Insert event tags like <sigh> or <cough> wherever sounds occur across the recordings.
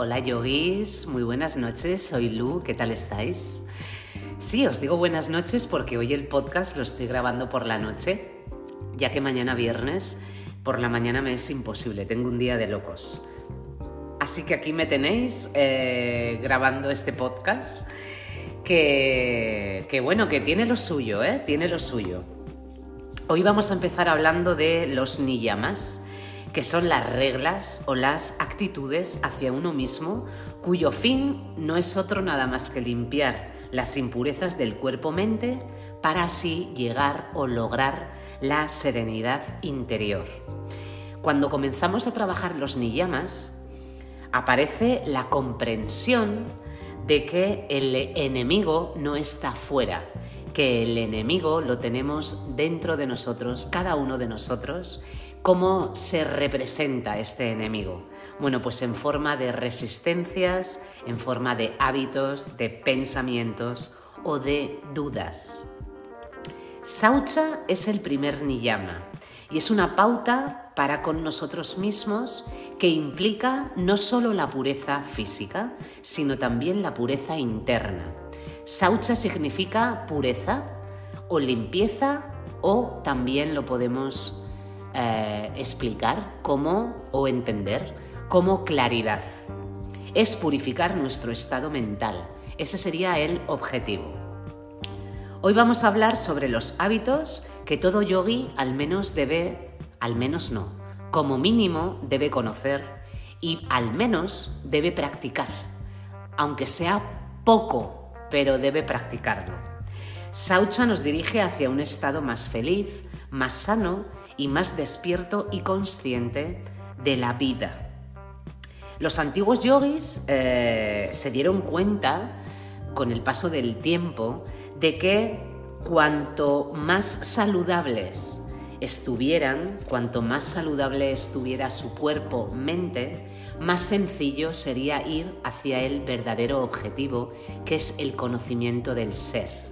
Hola yogis, muy buenas noches, soy Lu, ¿qué tal estáis? Sí, os digo buenas noches porque hoy el podcast lo estoy grabando por la noche, ya que mañana viernes por la mañana me es imposible, tengo un día de locos. Así que aquí me tenéis eh, grabando este podcast que, que bueno, que tiene lo suyo, ¿eh? Tiene lo suyo. Hoy vamos a empezar hablando de los niyamas que son las reglas o las actitudes hacia uno mismo cuyo fin no es otro nada más que limpiar las impurezas del cuerpo-mente para así llegar o lograr la serenidad interior. Cuando comenzamos a trabajar los niyamas, aparece la comprensión de que el enemigo no está fuera, que el enemigo lo tenemos dentro de nosotros, cada uno de nosotros, ¿Cómo se representa este enemigo? Bueno, pues en forma de resistencias, en forma de hábitos, de pensamientos o de dudas. Saucha es el primer niyama y es una pauta para con nosotros mismos que implica no solo la pureza física, sino también la pureza interna. Saucha significa pureza o limpieza o también lo podemos eh, explicar cómo o entender como claridad. Es purificar nuestro estado mental. Ese sería el objetivo. Hoy vamos a hablar sobre los hábitos que todo yogi al menos debe, al menos no, como mínimo debe conocer y al menos debe practicar, aunque sea poco, pero debe practicarlo. Saucha nos dirige hacia un estado más feliz, más sano y más despierto y consciente de la vida. Los antiguos yogis eh, se dieron cuenta con el paso del tiempo de que cuanto más saludables estuvieran, cuanto más saludable estuviera su cuerpo, mente, más sencillo sería ir hacia el verdadero objetivo, que es el conocimiento del ser.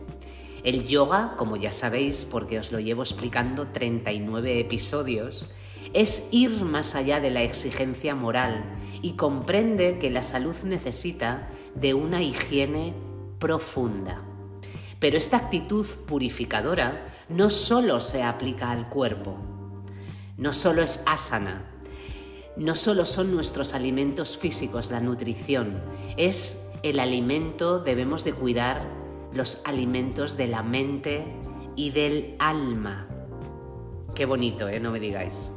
El yoga, como ya sabéis porque os lo llevo explicando 39 episodios, es ir más allá de la exigencia moral y comprende que la salud necesita de una higiene profunda. Pero esta actitud purificadora no solo se aplica al cuerpo, no solo es asana, no solo son nuestros alimentos físicos la nutrición, es el alimento, debemos de cuidar los alimentos de la mente y del alma. Qué bonito, ¿eh? No me digáis.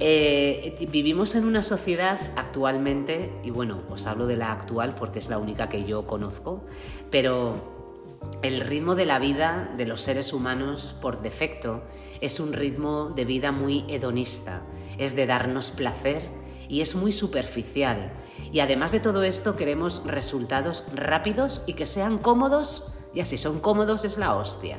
Eh, vivimos en una sociedad actualmente, y bueno, os hablo de la actual porque es la única que yo conozco, pero el ritmo de la vida de los seres humanos por defecto es un ritmo de vida muy hedonista, es de darnos placer y es muy superficial. Y además de todo esto queremos resultados rápidos y que sean cómodos, y así son cómodos es la hostia.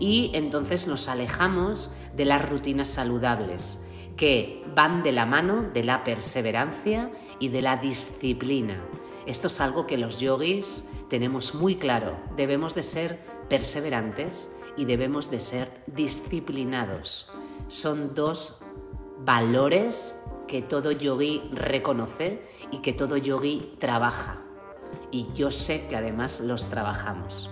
Y entonces nos alejamos de las rutinas saludables que van de la mano de la perseverancia y de la disciplina. Esto es algo que los yogis tenemos muy claro. Debemos de ser perseverantes y debemos de ser disciplinados. Son dos valores que todo yogi reconoce y que todo yogi trabaja. Y yo sé que además los trabajamos.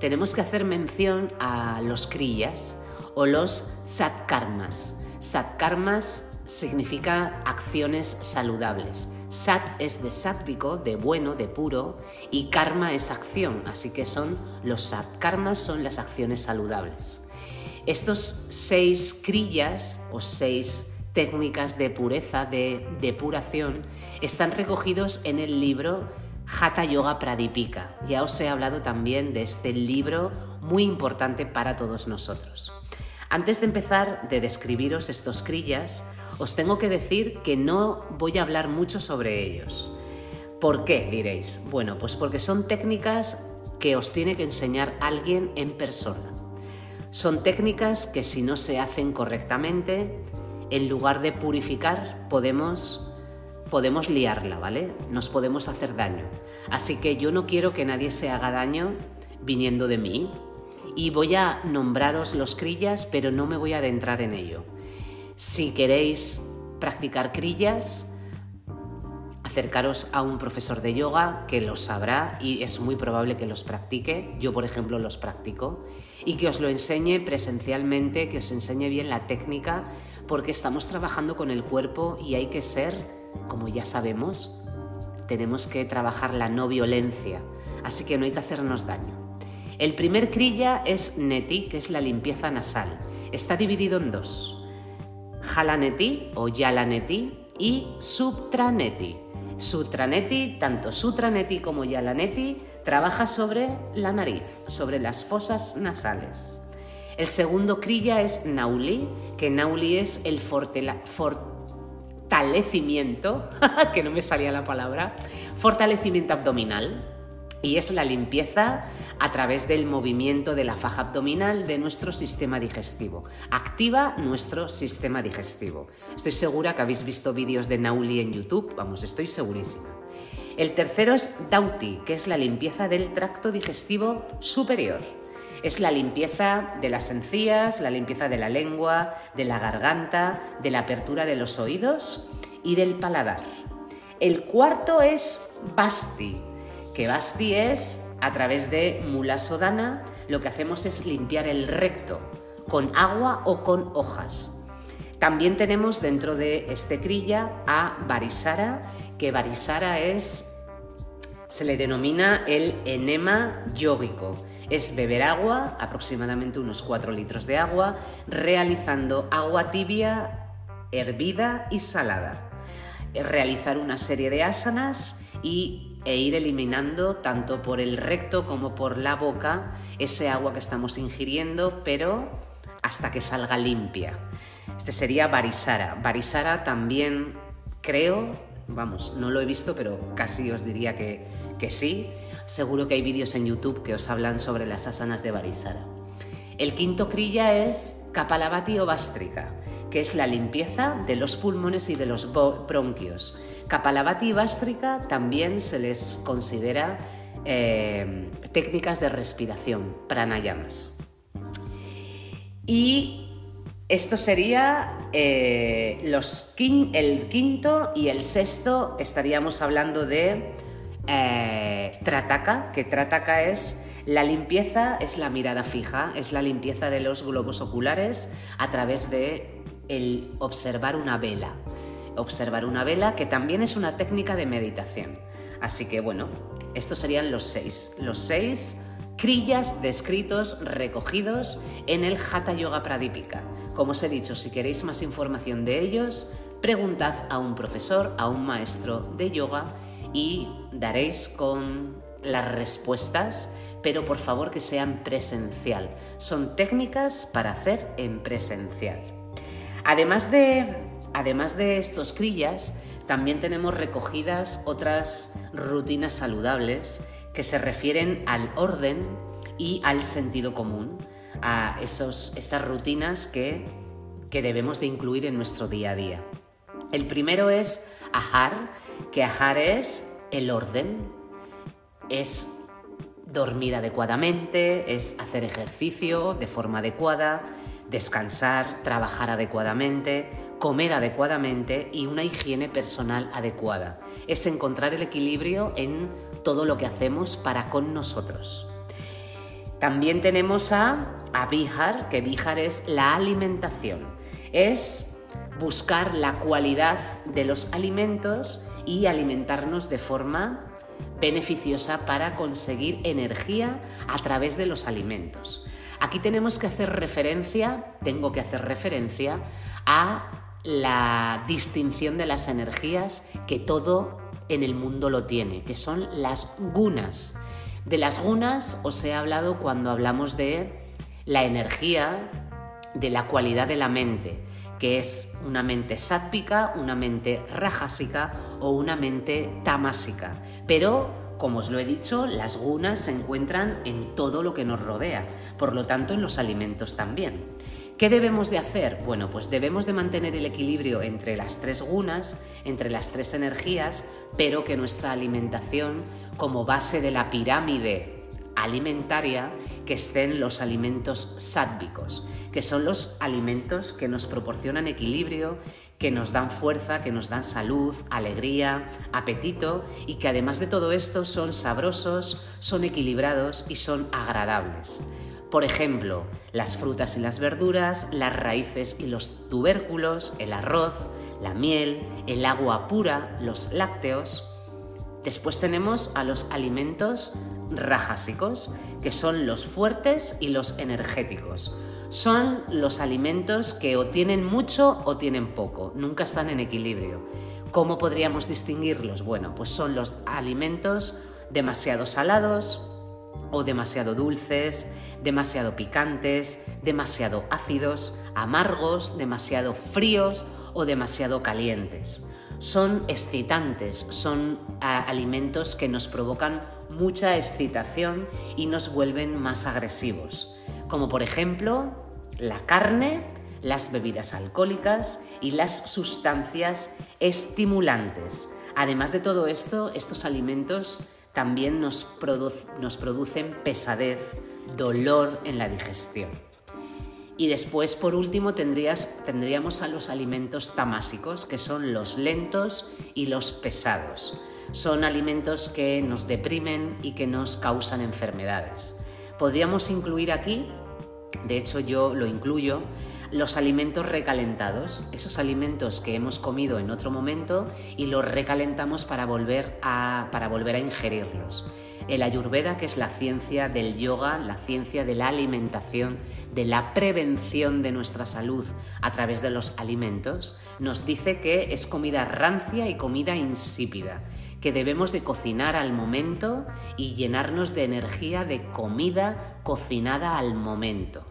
Tenemos que hacer mención a los kriyas o los satkarmas. Satkarmas significa acciones saludables. Sat es de sátvico, de bueno, de puro, y karma es acción, así que son los satkarmas son las acciones saludables. Estos seis kriyas o seis técnicas de pureza, de depuración, están recogidos en el libro Hatha Yoga Pradipika. Ya os he hablado también de este libro muy importante para todos nosotros. Antes de empezar de describiros estos crillas, os tengo que decir que no voy a hablar mucho sobre ellos. ¿Por qué? diréis. Bueno, pues porque son técnicas que os tiene que enseñar alguien en persona. Son técnicas que si no se hacen correctamente, en lugar de purificar, podemos, podemos liarla, ¿vale? Nos podemos hacer daño. Así que yo no quiero que nadie se haga daño viniendo de mí. Y voy a nombraros los crillas, pero no me voy a adentrar en ello. Si queréis practicar crillas, acercaros a un profesor de yoga que los sabrá y es muy probable que los practique. Yo, por ejemplo, los practico y que os lo enseñe presencialmente, que os enseñe bien la técnica, porque estamos trabajando con el cuerpo y hay que ser, como ya sabemos, tenemos que trabajar la no violencia, así que no hay que hacernos daño. El primer krilla es neti, que es la limpieza nasal. Está dividido en dos. Jalaneti o yalaneti y subtraneti. Sutraneti, tanto Sutraneti como Yalaneti, trabaja sobre la nariz, sobre las fosas nasales. El segundo krilla es Nauli, que Nauli es el fortalecimiento, <laughs> que no me salía la palabra, fortalecimiento abdominal y es la limpieza a través del movimiento de la faja abdominal de nuestro sistema digestivo. Activa nuestro sistema digestivo. Estoy segura que habéis visto vídeos de Nauli en YouTube, vamos, estoy segurísima. El tercero es Dauti, que es la limpieza del tracto digestivo superior. Es la limpieza de las encías, la limpieza de la lengua, de la garganta, de la apertura de los oídos y del paladar. El cuarto es Basti, que Basti es, a través de mula sodana, lo que hacemos es limpiar el recto con agua o con hojas. También tenemos dentro de este crilla a Barisara, que Barisara es, se le denomina el enema yógico. Es beber agua, aproximadamente unos 4 litros de agua, realizando agua tibia, hervida y salada. Realizar una serie de asanas y e ir eliminando tanto por el recto como por la boca ese agua que estamos ingiriendo, pero hasta que salga limpia. Este sería Barisara. Barisara también creo, vamos, no lo he visto, pero casi os diría que, que sí. Seguro que hay vídeos en YouTube que os hablan sobre las asanas de Barisara. El quinto crilla es Kapalabhati o Bastrika, que es la limpieza de los pulmones y de los bronquios. Kapalabhati y Bastrika también se les considera eh, técnicas de respiración, pranayamas. Y esto sería eh, los el quinto y el sexto, estaríamos hablando de eh, Trataka, que Trataka es la limpieza, es la mirada fija, es la limpieza de los globos oculares a través de el observar una vela observar una vela, que también es una técnica de meditación. Así que bueno, estos serían los seis, los seis crillas descritos, recogidos en el Hatha Yoga Pradipika. Como os he dicho, si queréis más información de ellos, preguntad a un profesor, a un maestro de yoga y daréis con las respuestas, pero por favor que sean presencial. Son técnicas para hacer en presencial. Además de Además de estos crillas, también tenemos recogidas otras rutinas saludables que se refieren al orden y al sentido común, a esos, esas rutinas que, que debemos de incluir en nuestro día a día. El primero es ajar, que ajar es el orden, es dormir adecuadamente, es hacer ejercicio de forma adecuada, descansar, trabajar adecuadamente, comer adecuadamente y una higiene personal adecuada. Es encontrar el equilibrio en todo lo que hacemos para con nosotros. También tenemos a, a Bihar, que Bihar es la alimentación. Es buscar la cualidad de los alimentos y alimentarnos de forma beneficiosa para conseguir energía a través de los alimentos. Aquí tenemos que hacer referencia, tengo que hacer referencia a la distinción de las energías que todo en el mundo lo tiene, que son las gunas. De las gunas os he hablado cuando hablamos de la energía, de la cualidad de la mente, que es una mente sátpica, una mente rajásica o una mente tamásica. Pero, como os lo he dicho, las gunas se encuentran en todo lo que nos rodea, por lo tanto en los alimentos también. ¿Qué debemos de hacer? Bueno, pues debemos de mantener el equilibrio entre las tres gunas, entre las tres energías, pero que nuestra alimentación, como base de la pirámide alimentaria, que estén los alimentos sádvicos, que son los alimentos que nos proporcionan equilibrio, que nos dan fuerza, que nos dan salud, alegría, apetito y que además de todo esto son sabrosos, son equilibrados y son agradables. Por ejemplo, las frutas y las verduras, las raíces y los tubérculos, el arroz, la miel, el agua pura, los lácteos. Después tenemos a los alimentos rajásicos, que son los fuertes y los energéticos. Son los alimentos que o tienen mucho o tienen poco, nunca están en equilibrio. ¿Cómo podríamos distinguirlos? Bueno, pues son los alimentos demasiado salados o demasiado dulces, demasiado picantes, demasiado ácidos, amargos, demasiado fríos o demasiado calientes. Son excitantes, son alimentos que nos provocan mucha excitación y nos vuelven más agresivos, como por ejemplo la carne, las bebidas alcohólicas y las sustancias estimulantes. Además de todo esto, estos alimentos también nos, producen pesadez, dolor en la digestión. Y después, por último, tendríamos a los alimentos tamásicos, que son los lentos y los pesados. Son alimentos que nos deprimen y que nos causan enfermedades. Podríamos incluir aquí, de hecho yo lo incluyo, los alimentos recalentados, esos alimentos que hemos comido en otro momento y los recalentamos para volver a, para volver a ingerirlos. El ayurveda, que es la ciencia del yoga, la ciencia de la alimentación, de la prevención de nuestra salud a través de los alimentos, nos dice que es comida rancia y comida insípida, que debemos de cocinar al momento y llenarnos de energía de comida cocinada al momento.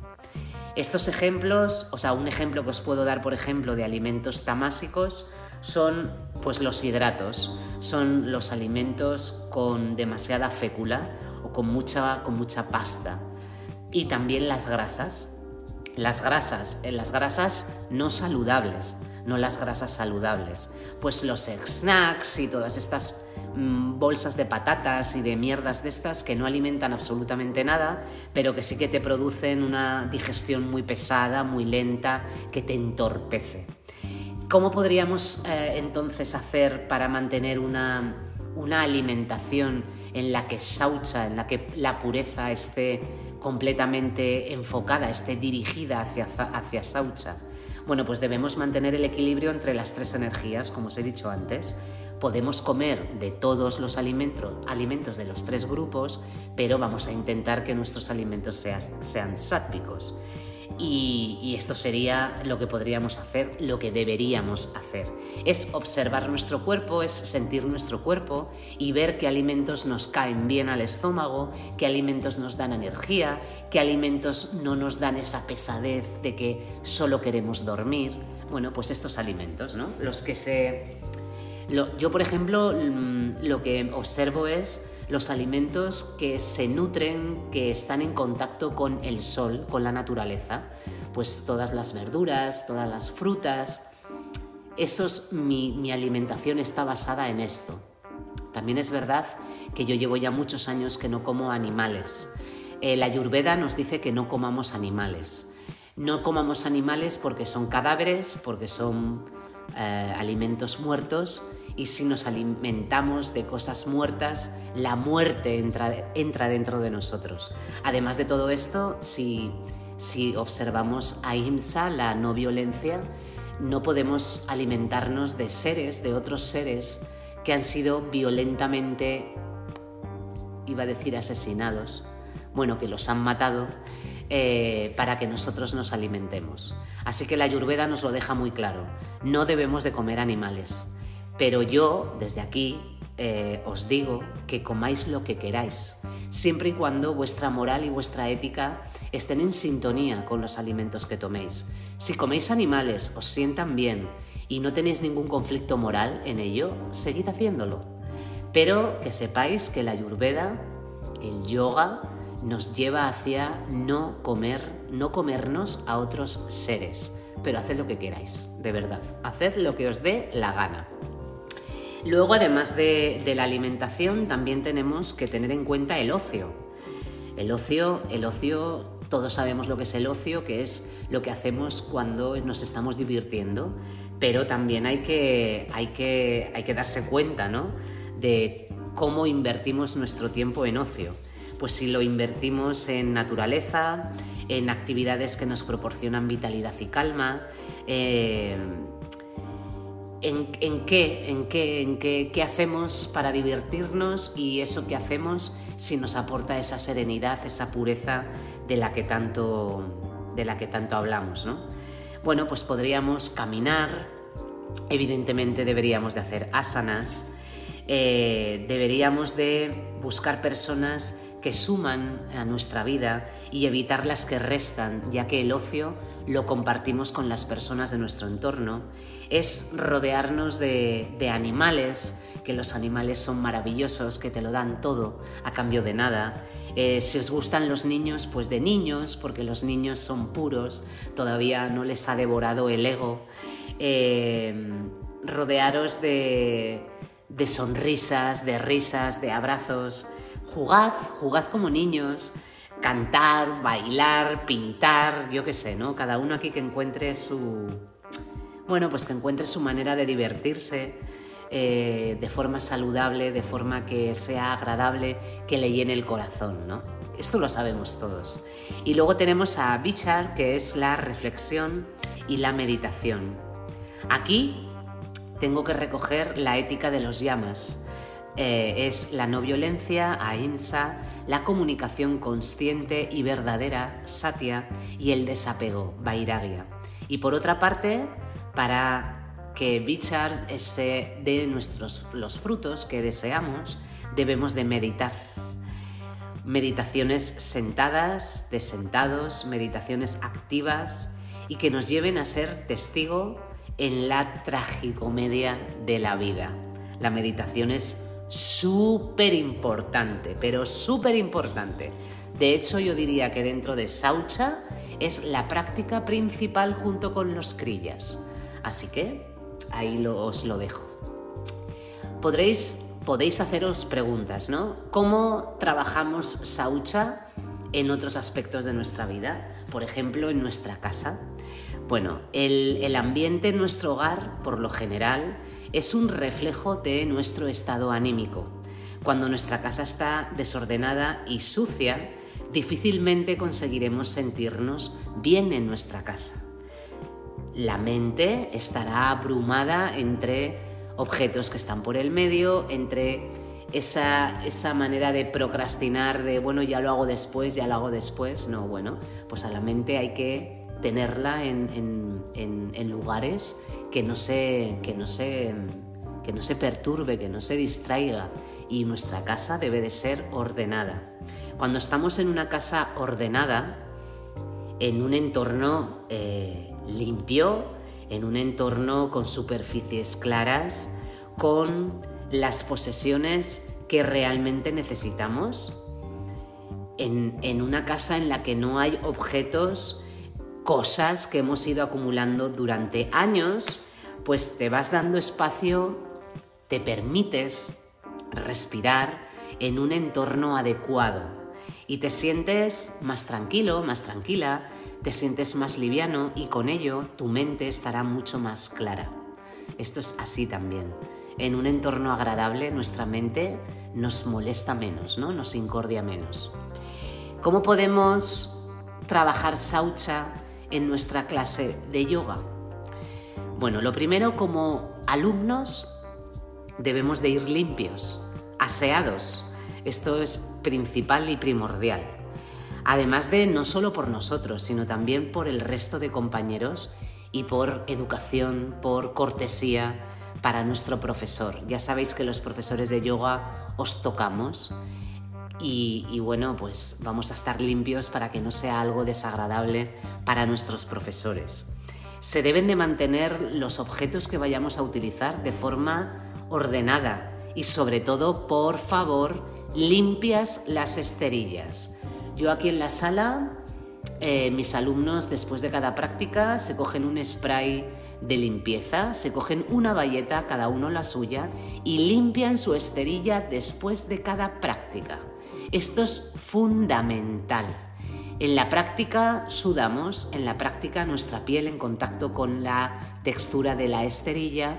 Estos ejemplos, o sea, un ejemplo que os puedo dar, por ejemplo, de alimentos tamásicos, son pues los hidratos, son los alimentos con demasiada fécula o con mucha, con mucha pasta. Y también las grasas. Las grasas, eh, las grasas no saludables, no las grasas saludables. Pues los snacks y todas estas mm, bolsas de patatas y de mierdas de estas que no alimentan absolutamente nada, pero que sí que te producen una digestión muy pesada, muy lenta, que te entorpece. ¿Cómo podríamos eh, entonces hacer para mantener una, alimentación en la que saucha, en la que la pureza esté completamente enfocada, esté dirigida hacia, hacia saucha? Bueno, pues debemos mantener el equilibrio entre las tres energías, como os he dicho antes. Podemos comer de todos los alimentos, alimentos de los tres grupos, pero vamos a intentar que nuestros alimentos sean, sean sátpicos. Y, esto sería lo que podríamos hacer, lo que deberíamos hacer. Es observar nuestro cuerpo, es sentir nuestro cuerpo y ver qué alimentos nos caen bien al estómago, qué alimentos nos dan energía, qué alimentos no nos dan esa pesadez de que solo queremos dormir. Bueno, pues estos alimentos, ¿no? Los que se... yo, por ejemplo, mm, lo que observo es los alimentos que se nutren, que están en contacto con el sol, con la naturaleza, pues todas las verduras, todas las frutas, esos, mi, alimentación está basada en esto. También es verdad que yo llevo ya muchos años que no como animales. Eh, la Ayurveda nos dice que no comamos animales. No comamos animales porque son cadáveres, porque son eh, alimentos muertos y si nos alimentamos de cosas muertas, la muerte entra, entra dentro de nosotros. Además de todo esto, si, si observamos ahimsa, la no violencia, no podemos alimentarnos de seres, de otros seres que han sido violentamente, iba a decir asesinados, bueno, que los han matado eh, para que nosotros nos alimentemos. Así que la Ayurveda nos lo deja muy claro, no debemos de comer animales. Pero yo, desde aquí, eh, os digo que comáis lo que queráis, siempre y cuando vuestra moral y vuestra ética estén en sintonía con los alimentos que toméis. Si coméis animales, os sientan bien y no tenéis ningún conflicto moral en ello, seguid haciéndolo. Pero que sepáis que la ayurveda, el yoga, nos lleva hacia no comer, no comernos a otros seres. Pero haced lo que queráis, de verdad. Haced lo que os dé la gana. Luego, además de, la alimentación, también tenemos que tener en cuenta el ocio. El ocio, el ocio todos sabemos lo que es el ocio, que es lo que hacemos cuando nos estamos divirtiendo, pero también hay que, hay que, hay que darse cuenta ¿no? de cómo invertimos nuestro tiempo en ocio. Pues si lo invertimos en naturaleza, en actividades que nos proporcionan vitalidad y calma, eh, en, qué, en, qué, en qué, hacemos para divertirnos y eso que hacemos si nos aporta esa serenidad, esa pureza de la que tanto, de la que tanto hablamos. ¿no? Bueno, pues podríamos caminar, evidentemente deberíamos de hacer asanas, eh, deberíamos de buscar personas que suman a nuestra vida y evitar las que restan, ya que el ocio lo compartimos con las personas de nuestro entorno. Es rodearnos de, animales, que los animales son maravillosos, que te lo dan todo a cambio de nada. Eh, si os gustan los niños, pues de niños, porque los niños son puros, todavía no les ha devorado el ego. Eh, rodearos de, de sonrisas, de risas, de abrazos. Jugad, jugad como niños, cantar, bailar, pintar, yo qué sé, ¿no? Cada uno aquí que encuentre su... Bueno, pues que encuentre su manera de divertirse eh, de forma saludable, de forma que sea agradable, que le llene el corazón, ¿no? Esto lo sabemos todos. Y luego tenemos a Bichar, que es la reflexión y la meditación. Aquí tengo que recoger la ética de los llamas. Eh, es la no violencia, ahimsa, la comunicación consciente y verdadera, satya, y el desapego, vairagya. Y por otra parte, para que Bichar se dé nuestros, los frutos que deseamos, debemos de meditar. Meditaciones sentadas, de sentados, meditaciones activas y que nos lleven a ser testigo en la tragicomedia de la vida. La meditación es súper importante, pero súper importante. De hecho, yo diría que dentro de Saucha es la práctica principal junto con los crillas. Así que ahí os lo dejo. Podréis, podéis haceros preguntas, ¿no? ¿Cómo trabajamos Saucha en otros aspectos de nuestra vida? Por ejemplo, en nuestra casa. Bueno, el, ambiente en nuestro hogar, por lo general, es un reflejo de nuestro estado anímico. Cuando nuestra casa está desordenada y sucia, difícilmente conseguiremos sentirnos bien en nuestra casa. La mente estará abrumada entre objetos que están por el medio, entre esa, esa, manera de procrastinar, de bueno, ya lo hago después, ya lo hago después. No, bueno, pues a la mente hay que tenerla en, lugares que no, se, que, no se, que no se perturbe, que no se distraiga. Y nuestra casa debe de ser ordenada. Cuando estamos en una casa ordenada, en un entorno eh, limpio, en un entorno con superficies claras, con las posesiones que realmente necesitamos, en, en, una casa en la que no hay objetos cosas que hemos ido acumulando durante años, pues te vas dando espacio, te permites respirar en un entorno adecuado y te sientes más tranquilo, más tranquila, te sientes más liviano y con ello tu mente estará mucho más clara. Esto es así también. En un entorno agradable nuestra mente nos molesta menos, ¿no? Nos incordia menos. ¿Cómo podemos trabajar saucha en nuestra clase de yoga? Bueno, lo primero como alumnos debemos de ir limpios, aseados. Esto es principal y primordial. Además de no solo por nosotros, sino también por el resto de compañeros y por educación, por cortesía para nuestro profesor. Ya sabéis que los profesores de yoga os tocamos y, bueno, pues vamos a estar limpios para que no sea algo desagradable para nuestros profesores. Se deben de mantener los objetos que vayamos a utilizar de forma ordenada y sobre todo, por favor, limpias las esterillas. Yo aquí en la sala, eh, mis alumnos después de cada práctica se cogen un spray de limpieza, se cogen una bayeta, cada uno la suya, y limpian su esterilla después de cada práctica. Esto es fundamental. En la práctica sudamos, en la práctica nuestra piel en contacto con la textura de la esterilla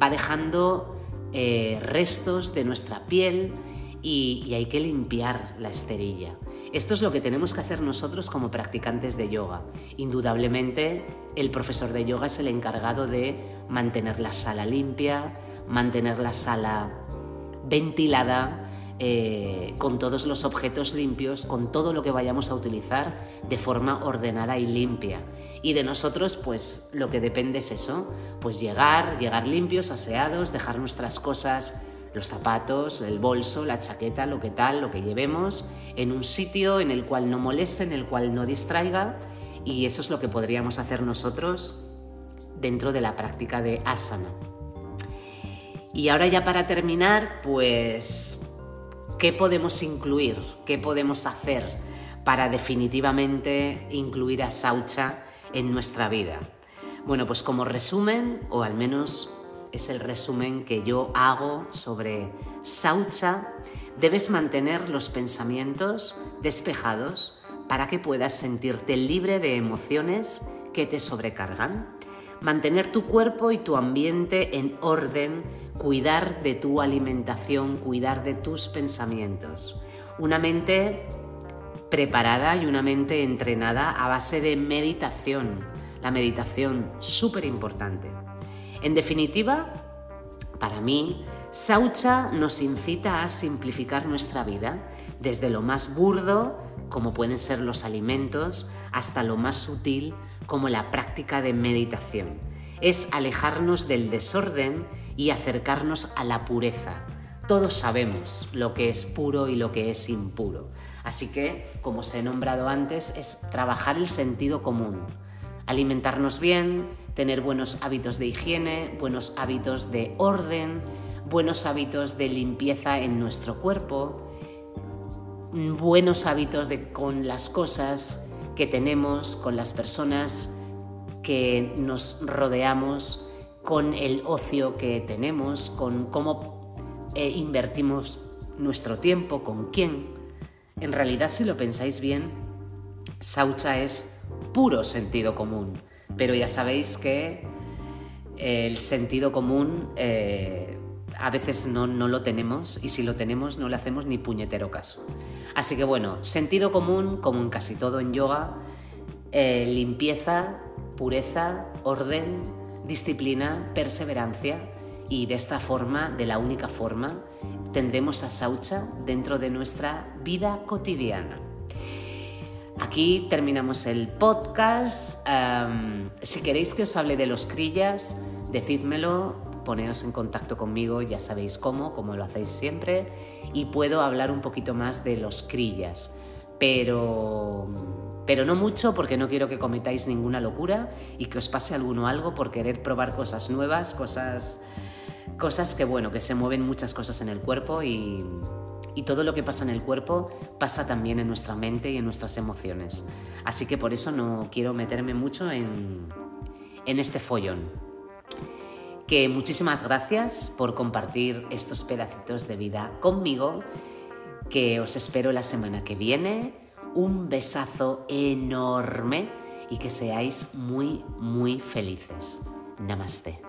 va dejando eh, restos de nuestra piel y, hay que limpiar la esterilla. Esto es lo que tenemos que hacer nosotros como practicantes de yoga. Indudablemente, el profesor de yoga es el encargado de mantener la sala limpia, mantener la sala ventilada, eh, con todos los objetos limpios, con todo lo que vayamos a utilizar de forma ordenada y limpia. Y de nosotros, pues lo que depende es eso, pues llegar, llegar limpios, aseados, dejar nuestras cosas, los zapatos, el bolso, la chaqueta, lo que tal, lo que llevemos, en un sitio en el cual no moleste, en el cual no distraiga. Y eso es lo que podríamos hacer nosotros dentro de la práctica de asana. Y ahora ya para terminar, pues ¿Qué podemos incluir? ¿Qué podemos hacer para definitivamente incluir a Saucha en nuestra vida? Bueno, pues como resumen, o al menos es el resumen que yo hago sobre Saucha, debes mantener los pensamientos despejados para que puedas sentirte libre de emociones que te sobrecargan mantener tu cuerpo y tu ambiente en orden, cuidar de tu alimentación, cuidar de tus pensamientos. Una mente preparada y una mente entrenada a base de meditación. La meditación, súper importante. En definitiva, para mí, Saucha nos incita a simplificar nuestra vida, desde lo más burdo, como pueden ser los alimentos, hasta lo más sutil, como la práctica de meditación. Es alejarnos del desorden y acercarnos a la pureza. Todos sabemos lo que es puro y lo que es impuro. Así que, como os he nombrado antes, es trabajar el sentido común. Alimentarnos bien, tener buenos hábitos de higiene, buenos hábitos de orden, buenos hábitos de limpieza en nuestro cuerpo, buenos hábitos con las cosas que tenemos, con las personas que nos rodeamos, con el ocio que tenemos, con cómo eh, invertimos nuestro tiempo, con quién. En realidad, si lo pensáis bien, Saucha es puro sentido común, pero ya sabéis que el sentido común eh, a veces no, no lo tenemos y si lo tenemos no le hacemos ni puñetero caso. Así que bueno, sentido común, como en casi todo en yoga, eh, limpieza, pureza, orden, disciplina, perseverancia y de esta forma, de la única forma, tendremos a Saucha dentro de nuestra vida cotidiana. Aquí terminamos el podcast. si queréis que os hable de los crillas, decídmelo, poneos en contacto conmigo, ya sabéis cómo, como lo hacéis siempre y puedo hablar un poquito más de los crillas, pero pero no mucho porque no quiero que cometáis ninguna locura y que os pase alguno algo por querer probar cosas nuevas, cosas cosas que bueno, que se mueven muchas cosas en el cuerpo y, y todo lo que pasa en el cuerpo pasa también en nuestra mente y en nuestras emociones. Así que por eso no quiero meterme mucho en, en este follón que muchísimas gracias por compartir estos pedacitos de vida conmigo, que os espero la semana que viene. Un besazo enorme y que seáis muy, muy felices. Namaste.